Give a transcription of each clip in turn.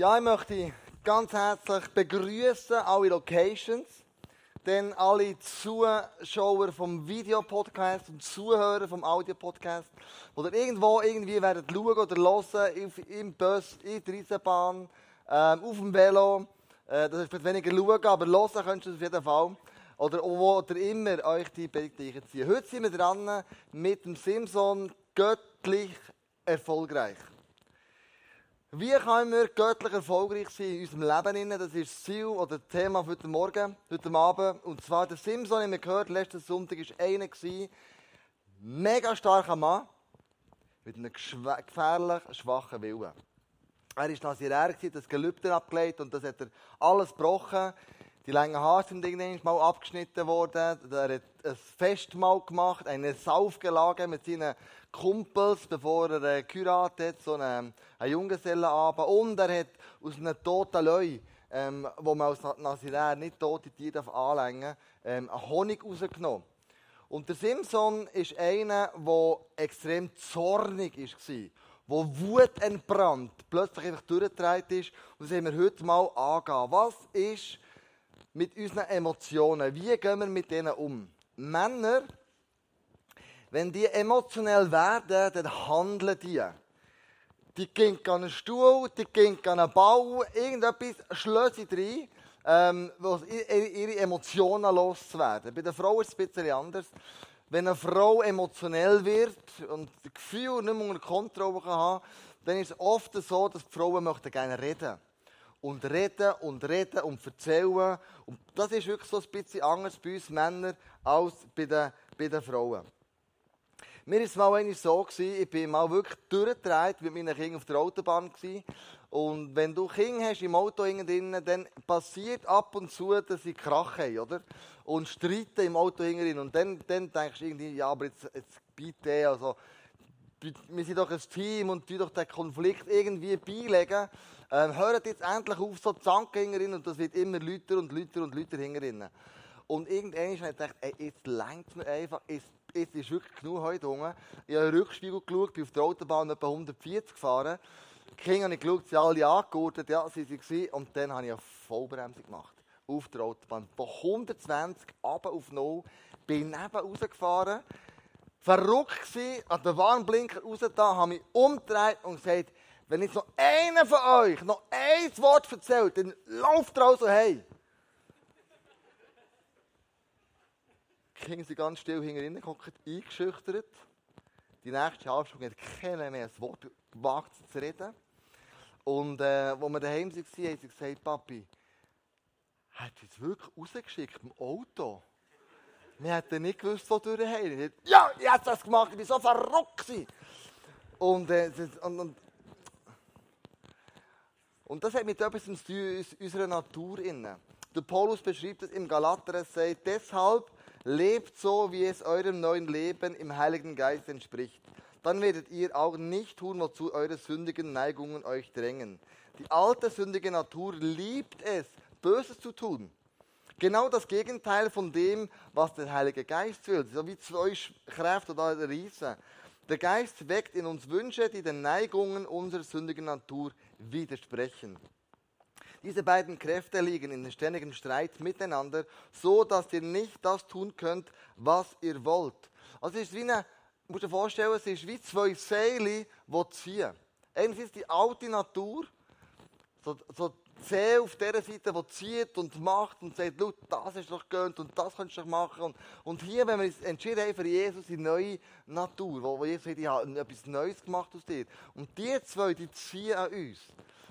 Ja, ich möchte ganz herzlich begrüßen alle Locations, denn alle Zuschauer vom Videopodcast und Zuhörer vom Audiopodcast, oder irgendwo irgendwie werden schauen oder hören, im Bus, in der Eisenbahn, ähm, auf dem Velo. Äh, das ist vielleicht weniger schauen, aber hören könnt ihr auf jeden Fall. Oder wo ihr immer euch die Predigt ziehen. Heute sind wir dran mit dem Simson göttlich erfolgreich. Wie können wir göttlich erfolgreich sein in unserem Leben? Das ist das Ziel oder das Thema für heute Morgen, heute Abend. Und zwar der Simson, den wir gehört letzten Sonntag, war einer, mega starker Mann, mit einem gefährlich schwachen Willen. Er war Nazirär, das Gelübde abgelegt und das hat er alles gebrochen. Die langen Haare sind irgendwann mal abgeschnitten worden. Er hat ein Festmahl gemacht, eine Saufgelage mit seinen Kumpels, bevor er äh, geheiratet hat, so einen, einen Junggesellenabend. Und er hat aus einem toten Leu, ähm, wo man als Nazirär nicht tote Tiere anlängen ähm, Honig rausgenommen. Und der Simson ist einer, der extrem zornig war, wo Wut entbrannt, plötzlich einfach durchgetragen ist. Und das haben wir heute mal angehen. Was ist mit unseren Emotionen? Wie gehen wir mit denen um? Männer wenn die emotionell werden, dann handeln die. Die gehen an einen Stuhl, die gehen an einen Bau, irgendetwas schlösst rein, ähm, ihre Emotionen loswerden. Bei der Frau ist es ein bisschen anders. Wenn eine Frau emotionell wird und das Gefühl nicht mehr unter Kontrolle haben dann ist es oft so, dass die Frauen möchten gerne reden und reden und reden und erzählen. Und das ist wirklich so ein bisschen anders bei uns Männern als bei den, bei den Frauen. Mir war es mal so, gewesen, ich bin mal wirklich durchgedreht mit meinen Kindern auf der Autobahn. Gewesen. Und wenn du Kinder hast im Auto drinnen, dann passiert ab und zu, dass sie Krach haben, oder? Und streiten im Auto drin. Und dann, dann denkst du irgendwie, ja, aber jetzt, jetzt bitte, also, wir sind doch ein Team und die doch den Konflikt irgendwie beilegen. Ähm, hört jetzt endlich auf, so zanken und das wird immer lauter und lauter und lauter hinterinnen. Und irgendwann habe ich gedacht, ey, jetzt längt mir einfach, jetzt jetzt ist wirklich genug heute unten. Ich habe Rückspiegel geschaut, bin auf der Autobahn etwa 140 gefahren. Die Kinder habe ich geschaut, alle angegurtet, ja, sie waren. Und dann habe ich eine Vollbremsung gemacht. Auf der Autobahn. Von 120 runter auf 0. Bin neben rausgefahren. Verrückt war, an den Warnblinker raus da, habe mich umgedreht und gesagt, wenn jetzt noch einer von euch noch ein Wort erzählt, dann lauft raus so hey. Kinder sind ganz still hinten geguckt, eingeschüchtert. Die nächste halbe Stunde hat keiner mehr ein Wort gewagt zu reden. Und äh, als wir daheim waren, haben sie gesagt, Papi, hat du uns wirklich rausgeschickt im Auto? Wir hätten nicht gewusst, wo du heim Ja, ich habe das gemacht, ich war so verrückt. Und, äh, und, und, und das hat mit etwas zu tun, unserer Natur inne. Der Paulus beschreibt es im Galater, er sagt, deshalb Lebt so, wie es eurem neuen Leben im Heiligen Geist entspricht. Dann werdet ihr auch nicht tun, wozu eure sündigen Neigungen euch drängen. Die alte sündige Natur liebt es, Böses zu tun. Genau das Gegenteil von dem, was der Heilige Geist will. So wie zwei Kräfte oder Riesen. Der Geist weckt in uns Wünsche, die den Neigungen unserer sündigen Natur widersprechen. Diese beiden Kräfte liegen in ständigem Streit miteinander, so dass ihr nicht das tun könnt, was ihr wollt. Also es ist wie eine, musst dir vorstellen, es ist wie zwei Seile, die ziehen. Einerseits die alte Natur, so, so zäh auf der Seite, die zieht und macht und sagt, das ist doch gönnt und das kannst du doch machen. Und, und hier, wenn wir uns entschieden haben für Jesus, die neue Natur, wo, wo Jesus sagt, ich habe etwas Neues gemacht aus dir. Und die zwei, die ziehen an uns.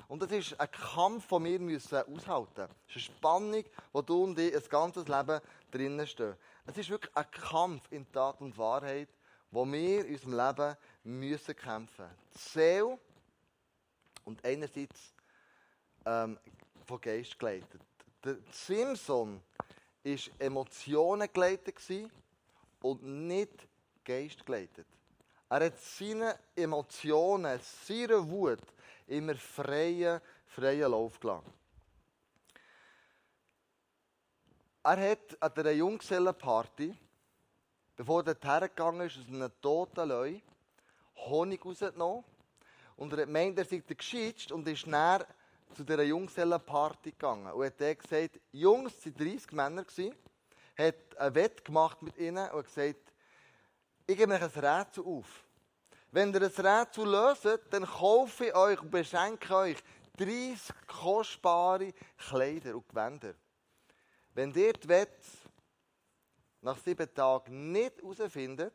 Und das ist ein Kampf, den wir müssen aushalten müssen. Es ist eine Spannung, wo du und ich ein ganzes Leben drinnen stehen. Es ist wirklich ein Kampf in Tat und Wahrheit, wo wir in unserem Leben müssen kämpfen müssen. Die Seele und einerseits ähm, von Geist geleitet. Der Simpson war Emotionen geleitet und nicht Geist geleitet. Er hat seine Emotionen, seine Wut, immer freien, freien Lauf gelassen. Er hat an einer Junggesellenparty, bevor er hergegangen ist, aus einem toten Leu, Honig rausgenommen. Und er hat gemeint, er sei geschützt und ist näher zu dieser Jungsellenparty gegangen und hat gesagt, Jungs, es waren 30 Männer, hat ein Wett gemacht mit ihnen und gesagt, ich gebe euch ein Rätsel auf. Wenn ihr ein Rätsel löst, dann kaufe ich euch und beschenke euch 30 kostbare Kleider und Gewänder. Wenn ihr die Wette nach sieben Tagen nicht herausfindet,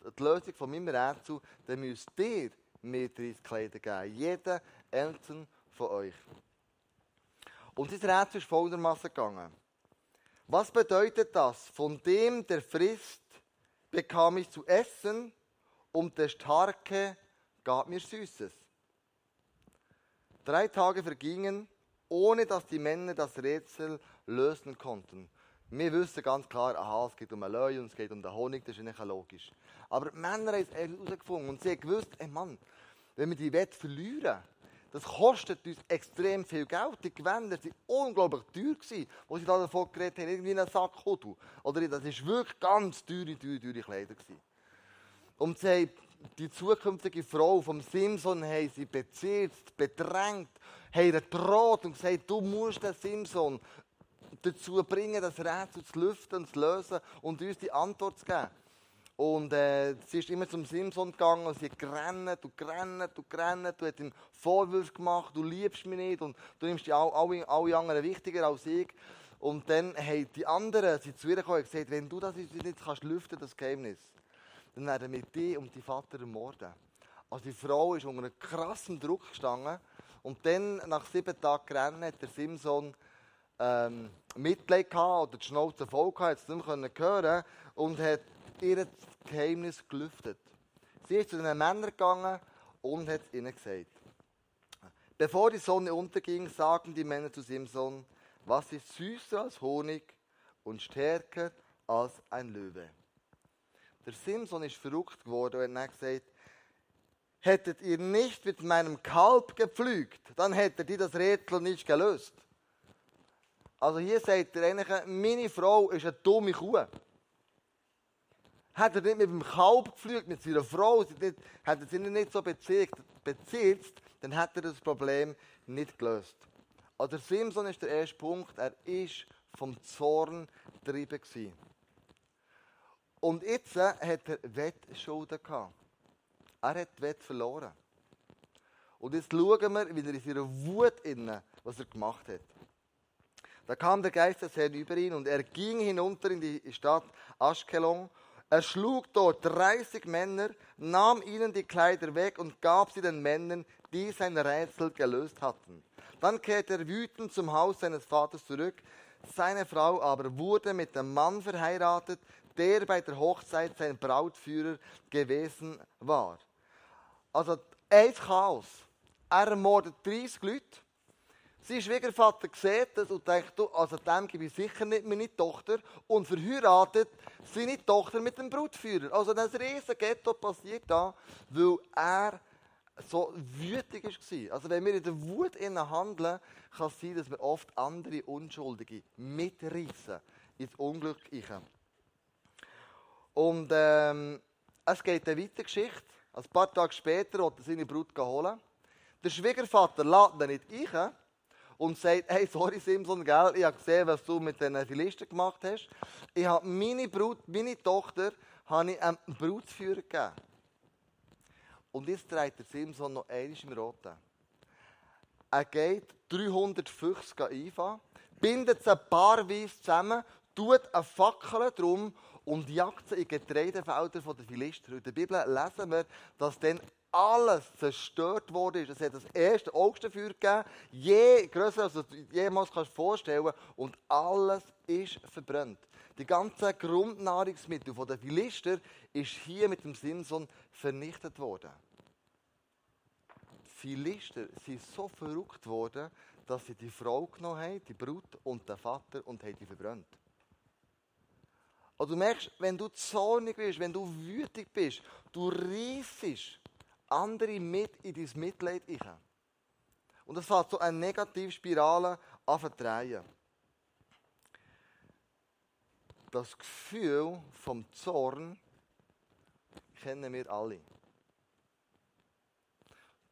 die Lösung von meinem Rätsel, dann müsst ihr mir 30 Kleider geben. Jeder einzelne von euch. Und dieses Rätsel ist folgendermaßen gegangen. Was bedeutet das? Von dem, der frisst, bekam ich zu essen und der Starke gab mir Süßes. Drei Tage vergingen, ohne dass die Männer das Rätsel lösen konnten. Wir wissen ganz klar, aha, es geht um eine Löwe und es geht um den Honig, das ist nicht logisch. Aber die Männer haben es herausgefunden und sie haben gewusst, ey Mann, wenn wir die Wette verlieren, das kostet uns extrem viel Geld. Die Gewänder waren unglaublich teuer, gewesen, wo sie da davon geredet haben, irgendwie einen Sack Hodu. Oder das war wirklich ganz teure, teure, teure Kleider. Gewesen. Und sie haben die zukünftige Frau vom Simson haben sie bezirzt, bedrängt, haben gedroht und gesagt, du musst den Simson dazu bringen, das Rätsel zu lüften zu lösen und uns die Antwort zu geben. Und äh, sie ist immer zum Simson gegangen und sie hat gerannt und gerannt und gerannt. Du hast ihm Vorwürfe gemacht, du liebst mich nicht und du nimmst die alle, alle, alle anderen wichtiger als ich. Und dann haben die anderen sie zu ihr gekommen und gesagt, wenn du das nicht kannst lüften, das Geheimnis, dann werden wir dich und die Vater ermorden. Also die Frau ist unter einem krassen Druck gestanden und dann, nach sieben Tagen gerannt, hat der Simson ähm, Mitleid gehabt oder die Schnauze voll gehabt, hat es nicht mehr hören und hat ihr Geheimnis gelüftet. Sie ist zu den Männern gegangen und hat ihnen gesagt, bevor die Sonne unterging, sagten die Männer zu Simson, was ist süßer als Honig und stärker als ein Löwe. Der Simson ist verrückt geworden und hat gesagt, hättet ihr nicht mit meinem Kalb gepflügt, dann hättet ihr das Rätsel nicht gelöst. Also hier sagt er eigentlich, meine Frau ist eine dumme Kuh. Hat er nicht mit dem Kalb gepflügt, mit seiner Frau, hat er sie nicht so bezirzt, bezirzt, dann hat er das Problem nicht gelöst. Also Simson ist der erste Punkt, er ist vom Zorn getrieben gewesen. Und jetzt hat er Wettschulden gehabt. Er hat Wett verloren. Und jetzt schauen wir, wie er in seiner Wut innen, was er gemacht hat. Da kam der Geist des Herrn über ihn und er ging hinunter in die Stadt Aschkelon er schlug dort 30 Männer, nahm ihnen die Kleider weg und gab sie den Männern, die sein Rätsel gelöst hatten. Dann kehrte er wütend zum Haus seines Vaters zurück. Seine Frau aber wurde mit dem Mann verheiratet, der bei der Hochzeit sein Brautführer gewesen war. Also, ein Chaos. Er ermordet 30 Leute. Sein Schwiegervater sieht das und denkt, du, also dem gebe ich sicher nicht meine Tochter und verheiratet seine Tochter mit dem Brutführer. Also das riesige Ghetto passiert da, weil er so wütig war. Also wenn wir in der Wut handeln, kann es sein, dass wir oft andere Unschuldige mitreißen ins Unglück. Und ähm, es geht eine weitere Geschichte. Ein paar Tage später wollte er seine Brut holen. Der Schwiegervater lädt ihn nicht ein, und sagt, hey, sorry Simson, gell, ich habe gesehen, was du mit den Philisten gemacht hast. Ich habe meine Brut, meine Tochter, habe ich einem Brutführer gegeben. Und jetzt dreht der Simson noch einmal im Roten. Er geht 300 Füchse einfahren, bindet sie paarweise zusammen, tut eine Fackel drum und jagt sie in Getreidefelder der Philister. In der Bibel lesen wir, dass dann alles zerstört wurde. Es hat das erste Augstenfeuer gegeben, je größer als du jemals kannst vorstellen und alles ist verbrannt. Die ganzen Grundnahrungsmittel der Philister ist hier mit dem Simson vernichtet worden. Die Philister sind so verrückt worden, dass sie die Frau genommen haben, die Brut und den Vater und haben die verbrannt. Und du merkst, wenn du zornig bist, wenn du wütig bist, du reissest andere mit in dein Mitleid ein. Und das fängt so eine Negativspirale an verdrehen. Das Gefühl vom Zorn kennen wir alle.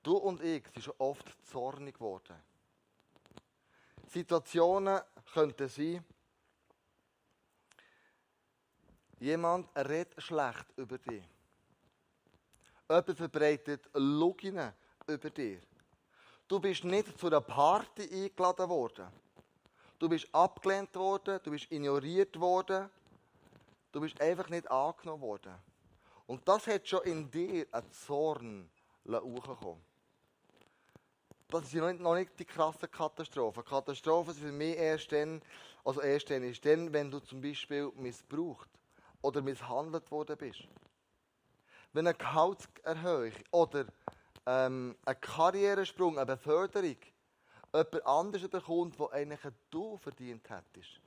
Du und ich sind schon oft zornig geworden. Situationen könnten sein, jemand redet schlecht über dich. Jemand verbreitet Lügen über dich. Du bist nicht zu einer Party eingeladen worden. Du bist abgelehnt worden, du bist ignoriert worden, du bist einfach nicht angenommen worden. Und das hat schon in dir einen Zorn hochgekommen. Das ist noch nicht die krasse Katastrophe. Katastrophe ist für mich erst dann, also erst dann ist dann, wenn du zum Beispiel missbraucht oder misshandelt worden bist. Wenn eine Gehaltserhöhung oder ähm, ein Karrieresprung, eine Beförderung jemand anderes bekommt, wo eigentlich du verdient hättest.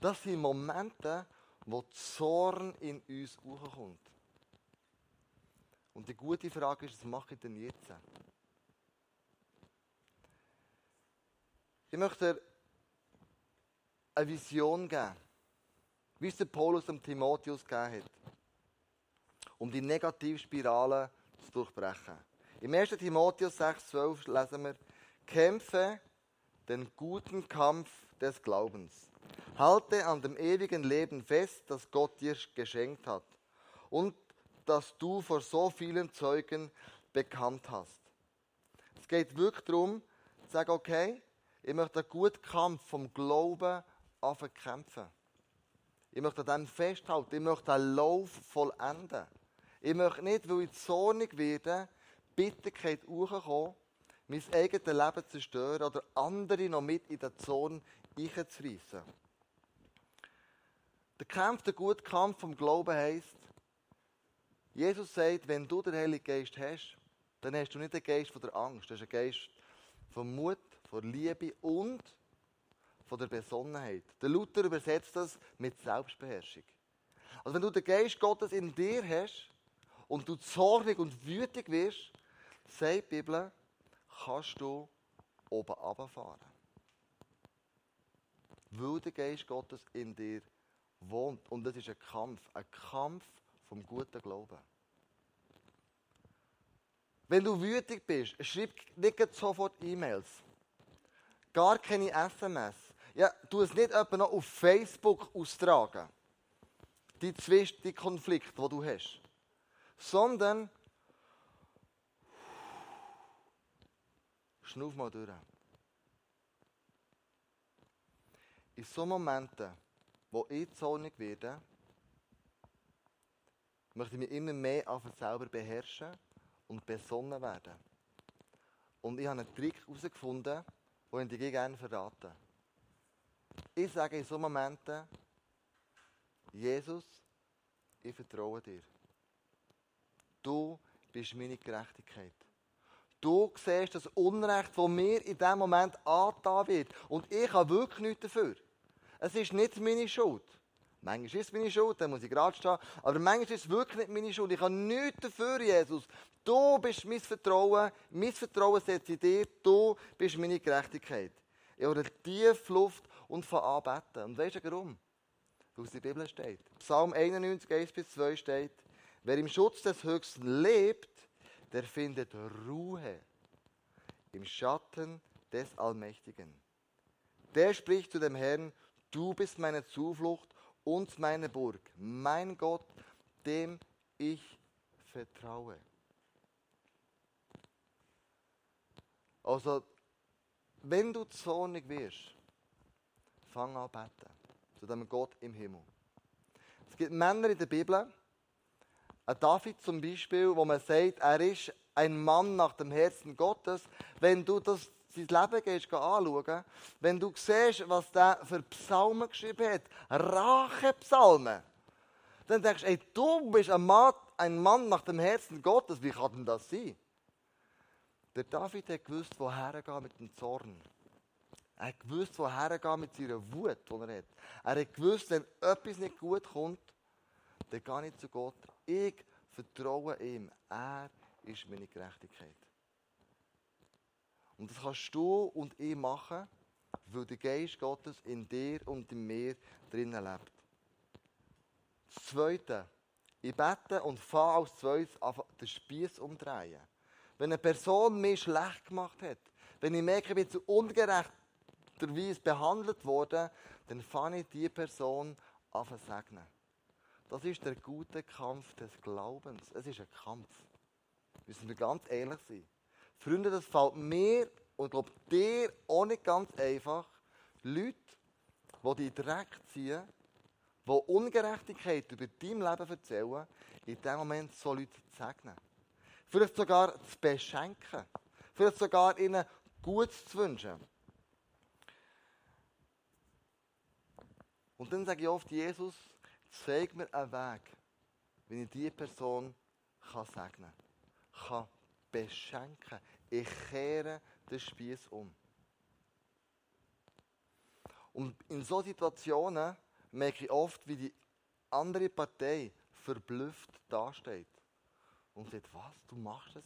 Das sind Momente, wo Zorn in uns hochkommt. Und die gute Frage ist, was mache ich denn jetzt? Ich möchte dir eine Vision geben, wie es der Paulus dem Timotheus gegeben hat, um die Negativspirale zu durchbrechen. Im 1. Timotheus 6,12 lesen wir, kämpfe den guten Kampf des Glaubens. Halte an dem ewigen Leben fest, das Gott dir geschenkt hat und das du vor so vielen Zeugen bekannt hast. Es geht wirklich darum, zu sagen, okay, ich möchte einen guten Kampf vom Glauben kämpfen. Ich möchte an dem festhalten. Ich möchte einen Lauf vollenden. Ich möchte nicht, weil ich zornig werde, Bitterkeit hochkommen, mein eigenes Leben zerstören oder andere noch mit in den Zorn einzureissen. Der Kampf, der gute Kampf vom Glauben heisst, Jesus sagt, wenn du den Heiligen Geist hast, dann hast du nicht den Geist von der Angst, du hast einen Geist von Mut, von Liebe und von der Besonnenheit. Der Luther übersetzt das mit Selbstbeherrschung. Also wenn du den Geist Gottes in dir hast und du zornig und wütig wirst, sagt die Bibel, kannst du oben runterfahren. Weil der Geist Gottes in dir wohnt. Und das ist ein Kampf, ein Kampf vom guten Glauben. Wenn du wütig bist, schreib nicht sofort E-Mails. Gar keine SMS. Ja, tu es nicht etwa noch auf Facebook austragen. Die Zwist, die Konflikte, die du hast. Sondern Schnuff mal durch. In so Momenten, wo ich zornig werde, möchte ich mich immer mehr auf selber beherrschen und besonnen werden. Und ich habe einen Trick herausgefunden, den ich dir gerne verrate. Ich sage in so Momenten, Jesus, ich vertraue dir. Du bist meine Gerechtigkeit. Du siehst das Unrecht, das mir in diesem Moment angetan wird. Und ich habe wirklich nichts dafür. Es ist nicht meine Schuld. Manchmal ist es meine Schuld, dann muss ich gerade stehen. Aber manchmal ist es wirklich nicht meine Schuld. Ich habe nichts dafür, Jesus. Du bist mein Vertrauen. Mein Vertrauen setze ich dir. Du bist meine Gerechtigkeit. Ich habe tief Luft und von anbeten. Und weißt du warum? Weil es in der Bibel steht. Psalm 91, 1 bis 2 steht, wer im Schutz des Höchsten lebt, der findet Ruhe im Schatten des Allmächtigen. Der spricht zu dem Herrn, du bist meine Zuflucht und meine Burg, mein Gott, dem ich vertraue. Also, wenn du zornig wirst, fang an beten zu dem Gott im Himmel. Es gibt Männer in der Bibel, ein David zum Beispiel, wo man sagt, er ist ein Mann nach dem Herzen Gottes. Wenn du das sein Leben gehst, anschauen, wenn du siehst, was der für Psalmen geschrieben hat, Rachepsalmen, dann denkst du, ey, du bist ein Mann, ein Mann nach dem Herzen Gottes. Wie kann denn das sein? Der David hat gewusst, woher er geht mit dem Zorn. Er hat gewusst, woher er mit seiner Wut, die er hat. Er hat gewusst, wenn etwas nicht gut kommt, dann gehe ich zu Gott. Ich vertraue ihm. Er ist meine Gerechtigkeit. Und das kannst du und ich machen, weil der Geist Gottes in dir und in mir drinnen lebt. Das Zweite. Ich bete und fahre als zweites den Spieß umdrehen. wenn eine Person mich schlecht gemacht hat, wenn ich merke, ich bin zu ungerechterweise behandelt worden, dann fange ich diese Person an zu segnen. Das ist der gute Kampf des Glaubens. Es ist ein Kampf. Müssen wir ganz ehrlich sein. Freunde, das fällt mir und glaube dir auch nicht ganz einfach. Leute, die die Dreck ziehen, die Ungerechtigkeit über dein Leben erzählen, in dem Moment so Leute zu segnen. Vielleicht sogar zu beschenken. Vielleicht sogar ihnen Gutes zu wünschen. Und dann sage ich oft, Jesus, zeig mir einen Weg, wie ich diese Person kann segnen kann, kann beschenken. Ich kehre den Spieß um. Und in solchen Situationen merke ich oft, wie die andere Partei verblüfft dasteht. Und sagt, was, du machst es?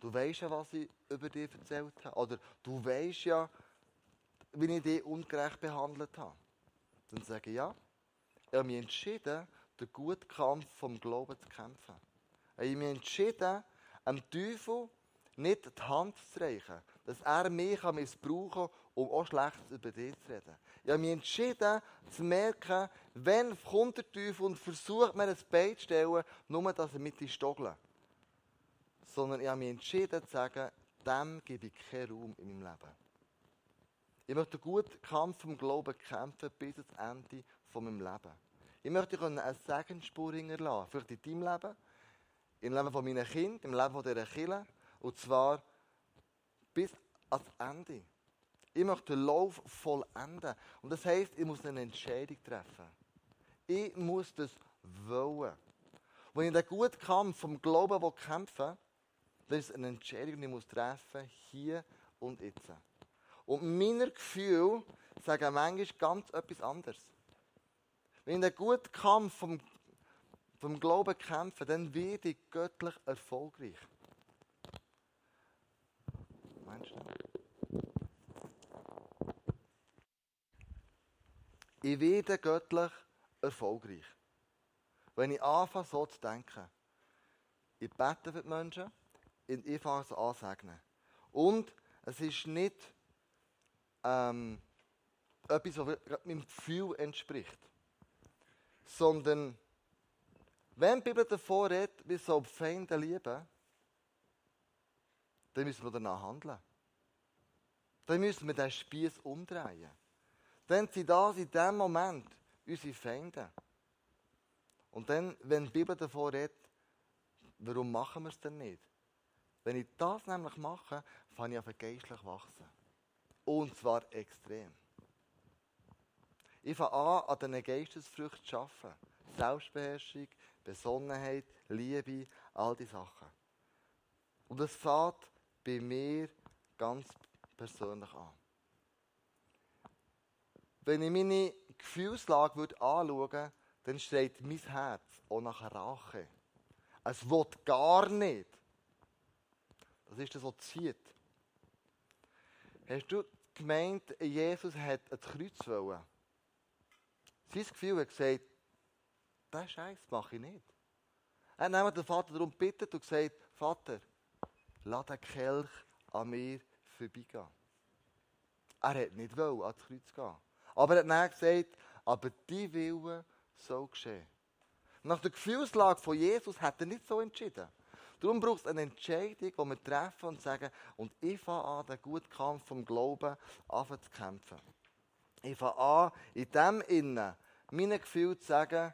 Du weißt ja, was ich über dich erzählt habe. Oder du weißt ja, wie ich dich ungerecht behandelt habe. Dann sage ich, ja, ich habe mich entschieden, den guten Kampf vom Glauben zu kämpfen. Ich habe mich entschieden, dem Teufel nicht die Hand zu reichen, dass er mich missbrauchen kann, um auch Schlechtes über dich zu reden. Ich habe mich entschieden, zu merken, wenn kommt der Teufel und versucht mir ein Bein zu stellen, nur dass er mit stogeln. Sondern ich habe mich entschieden zu sagen, dem gebe ich keinen Raum in meinem Leben. Ich möchte guten Kampf vom Glauben kämpfen bis ans Ende von meinem Leben. Ich möchte eine Segensspur hinterlassen, vielleicht in deinem Leben, im Leben von meinen im Leben dieser Kirche, und zwar bis ans Ende. Ich möchte den Lauf vollenden. Und das heisst, ich muss eine Entscheidung treffen. Ich muss das wollen. Wenn ich den guten Kampf vom Glauben kämpfen will, dann ist es eine Entscheidung, die ich muss treffen hier und jetzt. Und meine Gefühle sagen manchmal ganz etwas anderes. Wenn ich den guten Kampf vom, vom Glauben kämpfe, dann werde ich göttlich erfolgreich. Meinst du? Ich werde göttlich erfolgreich. Wenn ich anfange, so zu denken. Ich bete für die Menschen und ich fange sie an Und es ist nicht ähm, etwas, was meinem Gefühl entspricht. Sondern, wenn die Bibel davor redet, wir sollen Feinde lieben, dann müssen wir danach handeln. Dann müssen wir den Spieß umdrehen. Dann sind das in dem Moment unsere Feinde. Und dann, wenn die Bibel davor redet, warum machen wir es denn nicht? Wenn ich das nämlich mache, fange ich an geistlich wachsen. Und zwar extrem. Ich fange an, an diesen Geistesfrüchten zu arbeiten. Selbstbeherrschung, Besonnenheit, Liebe, all diese Sachen. Und es fängt bei mir ganz persönlich an. Wenn ich meine Gefühlslage anschauen würde, dann steht mein Herz auch nach Rache. Es will gar nicht. Das ist das, was zieht. Hast du gemeint, Jesus hat ein Kreuz wollen? Sein Gefühl hat gesagt, das Scheiß mache ich nicht. Er hat den Vater darum gebeten und gesagt, Vater, lass den Kelch an mir vorbeigehen. Er hat nicht wollen, ans Kreuz gehen. Aber er hat gesagt, aber die Wille soll geschehen. Nach der Gefühlslage von Jesus hat er nicht so entschieden. Darum braucht es eine Entscheidung, die wir treffen und sagen, und ich fange an, den guten Kampf vom Glauben zu kämpfen. Ich fange an, in dem Innen, meine Gefühle zu sagen,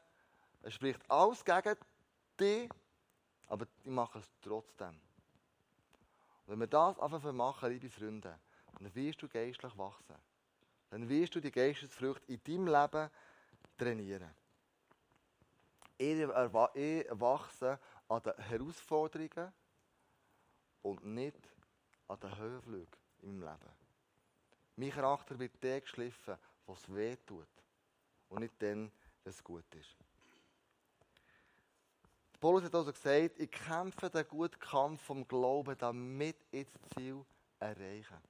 es spricht alles gegen dich, aber ich mache es trotzdem. Und wenn wir das einfach machen, liebe Freunde, dann wirst du geistlich wachsen dann wirst du die Geistesfrüchte in deinem Leben trainieren. Ich wachse an den Herausforderungen und nicht an den Höhenflügen in meinem Leben. Mein Charakter wird der geschliffen, was weh tut und nicht dann, wenn es gut ist. Paulus hat also gesagt, ich kämpfe den guten Kampf vom Glauben, damit ich das Ziel erreiche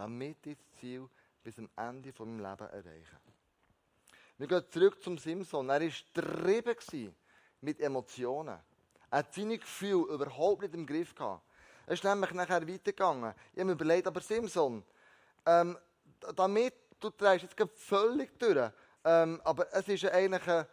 damit ich das Ziel bis zum Ende von meinem Leben erreiche. Wir gehen zurück zum Simson. Er war getrieben mit Emotionen. Er hat seine Gefühle überhaupt nicht im Griff gehabt. Es ist nämlich nachher weitergegangen. Ich habe mir überlegt, aber Simson, ähm, damit, du drehst jetzt völlig durch, ähm, aber es ist eigentlich, ein,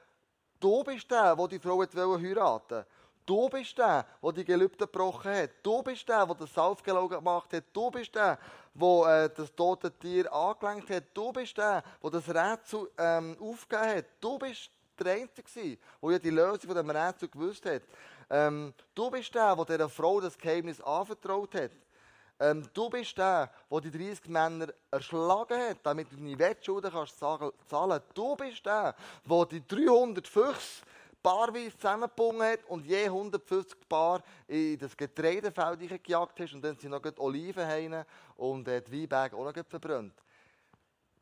du bist der, der die Frau heiraten wollte. Du bist der, der die Gelübde gebrochen hat. Du bist der, der das Saufgelogen gemacht hat. Du bist der, der das tote Tier angelenkt hat. Du bist der, der das Rätsel ähm, aufgegeben hat. Du bist der Einzige, der ja die Lösung von dem Rätsel gewusst hat. Ähm, du bist der, der dieser Frau das Geheimnis anvertraut hat. Ähm, du bist der, der die 30 Männer erschlagen hat, damit du deine Wettschulden kannst zahlen Du bist der, der die 300 Füchse paarweise zusammengebunden hat und je 150 Paar in das Getreidefeld gejagt hast und dann sind noch Oliven und äh, die Weinberge auch noch verbrannt.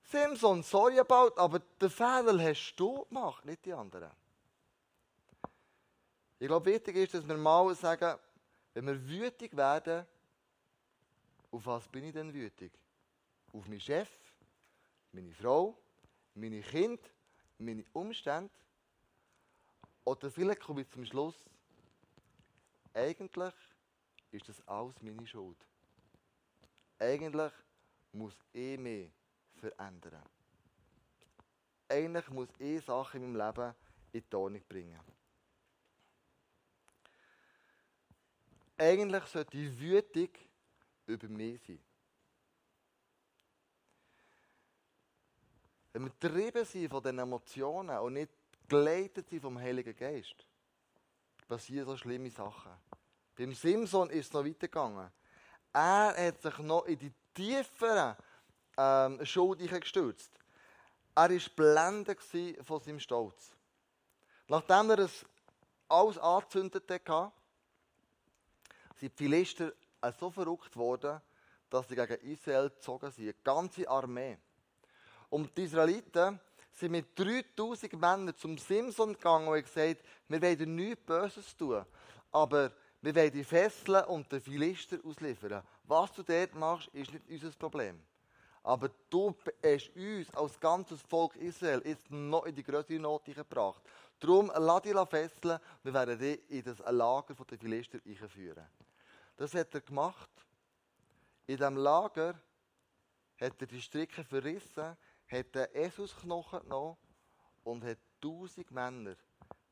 Simson, sorry about, aber den Fehler hast du gemacht, nicht die anderen. Ich glaube, wichtig ist, dass wir mal sagen, wenn wir wütig werden, auf was bin ich denn wütig? Auf meinen Chef, meine Frau, meine Kinder, meine Umstände? Oder vielleicht komme ich zum Schluss, eigentlich ist das alles meine Schuld. Eigentlich muss ich mich verändern. Eigentlich muss ich Sachen in meinem Leben in die Ordnung bringen. Eigentlich sollte die Wütung über mich sein. Wenn wir getrieben sind von den Emotionen und nicht geleitet sind vom Heiligen Geist, passieren so schlimme Sachen. Beim Simson ist es noch weitergegangen. Er hat sich noch in die tieferen ähm, Schuld gestürzt. Er war blendet von seinem Stolz. Nachdem er es alles angezündet hatte, sind die Philister so verrückt worden, dass sie gegen Israel gezogen sind. Eine ganze Armee. Und die Israeliten sind mit 3000 Männern zum Simson gegangen und gesagt, wir wollen nichts Böses tun, aber wir wollen die Fesseln und den Philister ausliefern. Was du dort machst, ist nicht unser Problem. Aber du hast uns als ganzes Volk Israel jetzt noch in die größere Not gebracht. Darum lass dich fesseln, wir werden dich in das Lager der Philister einführen. Das hat er gemacht. In diesem Lager hat er die Stricke verrissen, hat den Esusknochen genommen und hat tausend Männer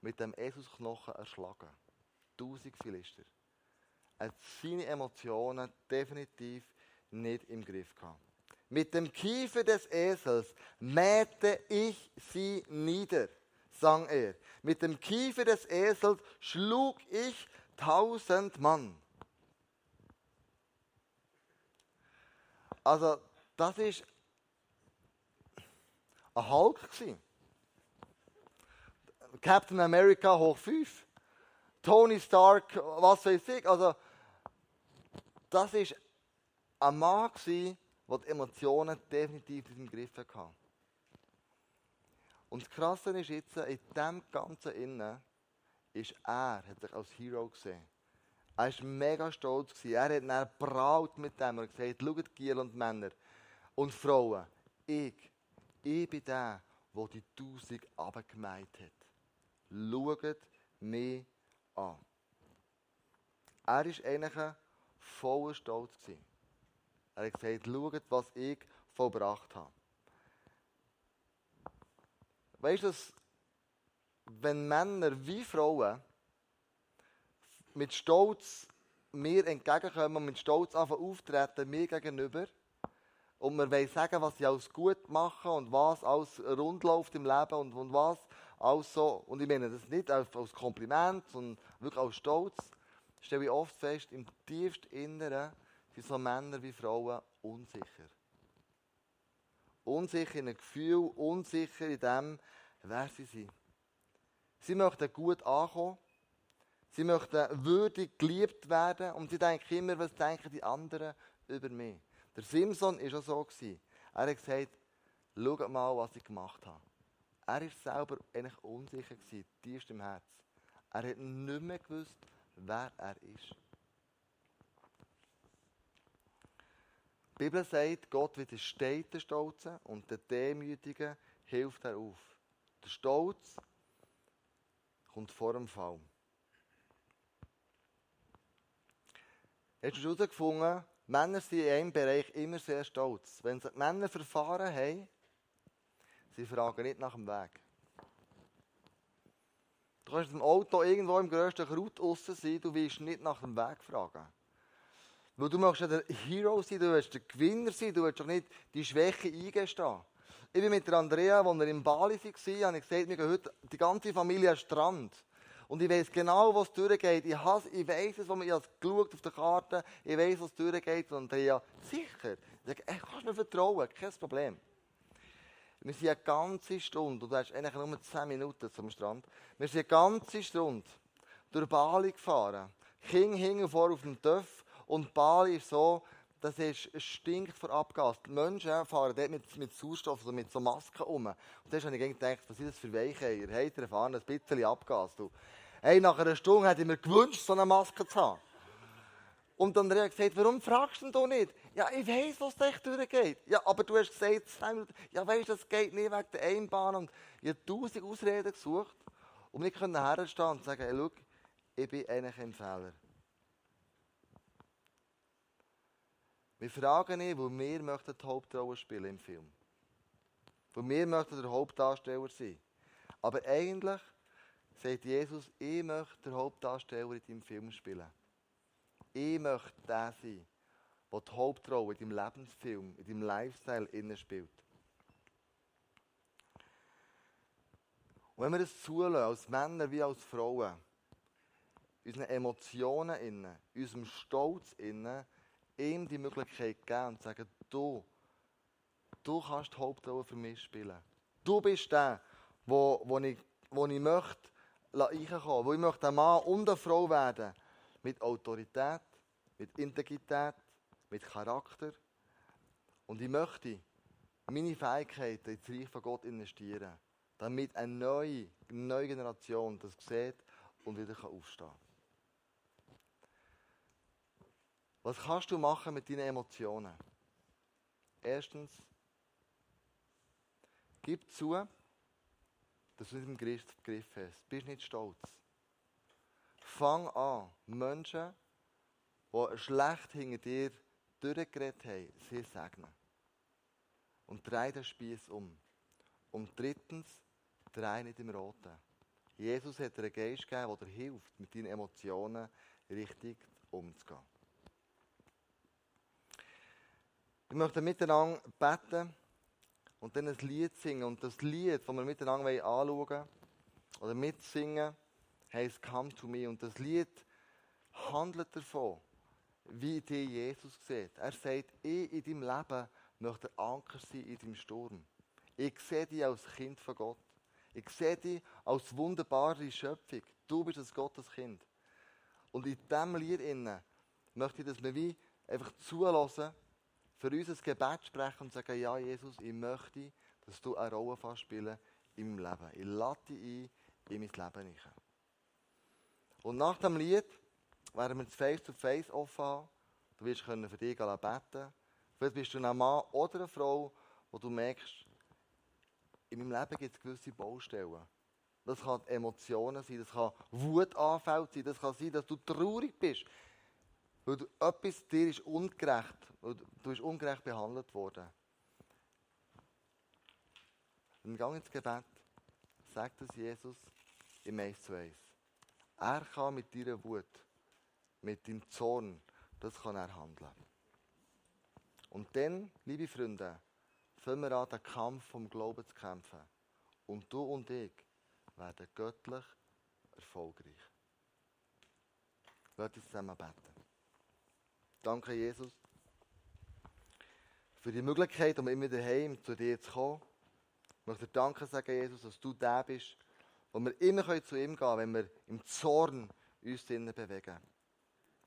mit dem Esusknochen erschlagen. Tausend Philister. Er hat seine Emotionen definitiv nicht im Griff gehabt. Mit dem Kiefer des Esels mähte ich sie nieder, sang er. Mit dem Kiefer des Esels schlug ich tausend Mann. Also, das ist ein Hulk. Captain America hoch 5. Tony Stark, was weiß ich. Also, das ist ein Mann, der die Emotionen definitiv in seinem Griff hatte. Und das Krasse ist jetzt, in dem Ganzen innen, ist er, hat sich als Hero gesehen. Er war mega stolz. Er hat dann braut mit dem und gesagt, schaut Giel und Männer und Frauen, ich, ich bin der, der die Tausend abgemeint hat. Schaut mich an. Er war eigentlich voller Stolz. Er hat gesagt, schaut, was ich vollbracht habe. Weißt du, wenn Männer wie Frauen mit Stolz mir entgegenkommen und mit Stolz auftreten, mir gegenüber, und wir wollen sagen, was sie alles gut machen und was alles rund läuft im Leben und, und was alles so. Und ich meine das nicht als Kompliment, sondern wirklich als Stolz. Stelle ich oft fest, im tiefsten Inneren sind so Männer wie Frauen unsicher. Unsicher in einem Gefühl, unsicher in dem, wer sie sind. Sie möchten gut ankommen, Sie möchten würdig geliebt werden und sie denken immer, was denken die anderen über mich. Der Simson war auch so. Er hat gesagt, schaut mal, was ich gemacht habe. Er war selber eigentlich unsicher, tiefst im Herz. Er hat nicht mehr gewusst, wer er ist. Die Bibel sagt, Gott widersteht den Stolzen und den Demütigen hilft er auf. Der Stolz kommt vor dem Fall. hast du herausgefunden, Männer sind in einem Bereich immer sehr stolz. Wenn die Männer verfahren haben, sie fragen nicht nach dem Weg. Du kannst im Auto irgendwo im grössten Kraut aussen sein, du willst nicht nach dem Weg fragen. Weil du möchtest ja der Hero sein, du willst der Gewinner sein, du willst doch nicht die Schwäche eingestehen. Ich bin mit der Andrea, als wir in Bali waren, habe ich gesagt, wir gehen heute die ganze Familie den Strand. Und ich weiß genau, was durchgeht. Ich, has, ich weiß es, ich habe geschaut auf der Karte, ich weiß, was durchgeht. Und Andrea, sicher. Ich sage, ey, kannst mir vertrauen, kein Problem. Wir sind eine ganze Stunde, und du hast eigentlich nur 10 Minuten zum Strand. Wir sind eine ganze Stunde durch Bali gefahren. King hingen vor auf dem Töff und Bali ist so, das ist, es stinkt vor Abgas. Die Menschen fahren dort mit, mit Sauerstoff, also mit so Masken um. Und da habe ich gedacht, was sind das für Weicheier? Hey, ihr fahren ein bisschen Abgas. Du. Hey, nach einer Stunde hätte ich mir gewünscht, so eine Maske zu haben. Und dann hat er gesagt, warum fragst du denn nicht? Ja, ich weiß, was da echt durchgeht. Ja, aber du hast gesagt. Ja, weißt du, das geht nicht wegen der Einbahn. Und ich habe tausend Ausreden gesucht, um nicht herstehen und sagen, hey, schau, ich bin eigentlich ein Fehler. Wir fragen ihn, wo wir möchten die Hauptrolle spielen im Film. Wo wir möchten der Hauptdarsteller sein. Aber eigentlich sagt Jesus, ich möchte der Hauptdarsteller in deinem Film spielen. Ich möchte der sein, der die Hauptrolle in deinem Lebensfilm, in deinem Lifestyle innen spielt. Und wenn wir das zulassen, als Männer wie als Frauen, unseren Emotionen innen, unserem Stolz innen, ihm die Möglichkeit geben und sagen, du, du kannst die Hauptrolle für mich spielen. Du bist der, wo, wo, ich, wo ich möchte reinkommen, wo ich möchte ein Mann und eine Frau werden, mit Autorität, mit Integrität, mit Charakter. Und ich möchte meine Fähigkeiten ins Reich von Gott investieren, damit eine neue, neue Generation das sieht und wieder aufstehen kann. Was kannst du machen mit deinen Emotionen? Erstens, gib zu, dass du nicht im Griff hast. Bist nicht stolz. Fang an, Menschen, die schlecht hinter dir durchgeredet haben, sie segnen. Und dreh den Spieß um. Und drittens, dreh nicht im Roten. Jesus hat dir einen Geist gegeben, der dir hilft, mit deinen Emotionen richtig umzugehen. Wir möchten miteinander beten und dann ein Lied singen. Und das Lied, das wir miteinander anschauen oder mitsingen, heißt Come to me. Und das Lied handelt davon, wie dich Jesus sieht. Er sagt, ich in deinem Leben möchte Anker sein in deinem Sturm. Ich sehe dich als Kind von Gott. Ich sehe dich als wunderbare Schöpfung. Du bist ein Gotteskind. Und in diesem Lied möchte ich, dass wir wie einfach zulassen, für uns ein Gebet sprechen und sagen, ja Jesus, ich möchte, dass du eine Rolle spielen in meinem Leben. Ich lade dich ein in mein Leben hinein. Und nach dem Lied werden wir das Face-to-Face offen haben. Du wirst für dich beten Vielleicht bist du ein Mann oder eine Frau, wo du merkst, in meinem Leben gibt es gewisse Baustellen. Das kann Emotionen sein, das kann Wutanfälle sein, das kann sein, dass du traurig bist. Weil du etwas dir ist ungerecht, weil du bist ungerecht behandelt worden. Dann gang ins Gebet, sagt es Jesus im 1 zu 1. Er kann mit deiner Wut, mit deinem Zorn, das kann er handeln. Und dann, liebe Freunde, fangen wir an, den Kampf vom Glauben zu kämpfen. Und du und ich werden göttlich erfolgreich. Lass uns zusammen beten. Danke, Jesus, für die Möglichkeit, um immer wieder heim zu dir zu kommen. Ich möchte dir danken sagen, Jesus, dass du der bist, wo wir immer zu ihm gehen können, wenn wir im Zorn uns drinnen bewegen.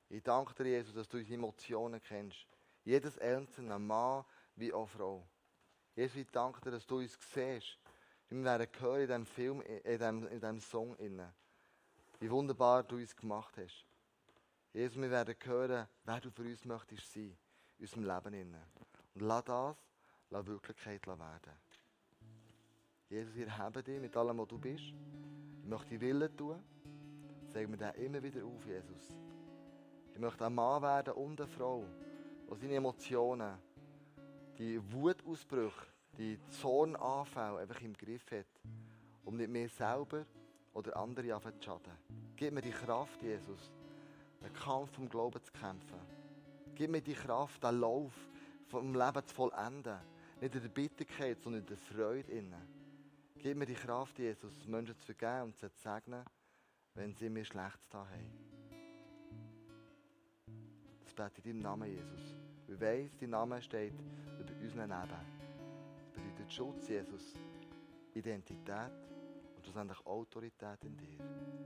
Ich danke dir, Jesus, dass du unsere Emotionen kennst. Jedes einzelne Mann wie auch Frau. Jesus, ich danke dir, dass du uns siehst. Wir werden in diesem Film, in diesem, in diesem Song. Wie wunderbar du uns gemacht hast. Jesus, wir werden hören, wer du für uns möchtest sein, in unserem Leben. Und lass das lass Wirklichkeit werden. Jesus, wir haben dich mit allem, was du bist. Ich möchte die Willen tun. Sagen wir den immer wieder auf, Jesus. Ich möchte ein Mann werden und eine Frau, der seine Emotionen, die Wutausbrüche, die Zornanfälle einfach im Griff hat, um nicht mehr selber oder andere zu schaden. Gib mir die Kraft, Jesus, den Kampf vom Glauben zu kämpfen. Gib mir die Kraft, den Lauf vom Leben zu vollenden. Nicht in der Bitterkeit, sondern in der Freude innen. Gib mir die Kraft, Jesus, Menschen zu vergeben und zu segnen, wenn sie mir schlecht da haben. Das bete ich in deinem Namen, Jesus. Ich weiss, dein Name steht über unseren Leben. Das bedeutet Schutz, Jesus, Identität und schlussendlich Autorität in dir.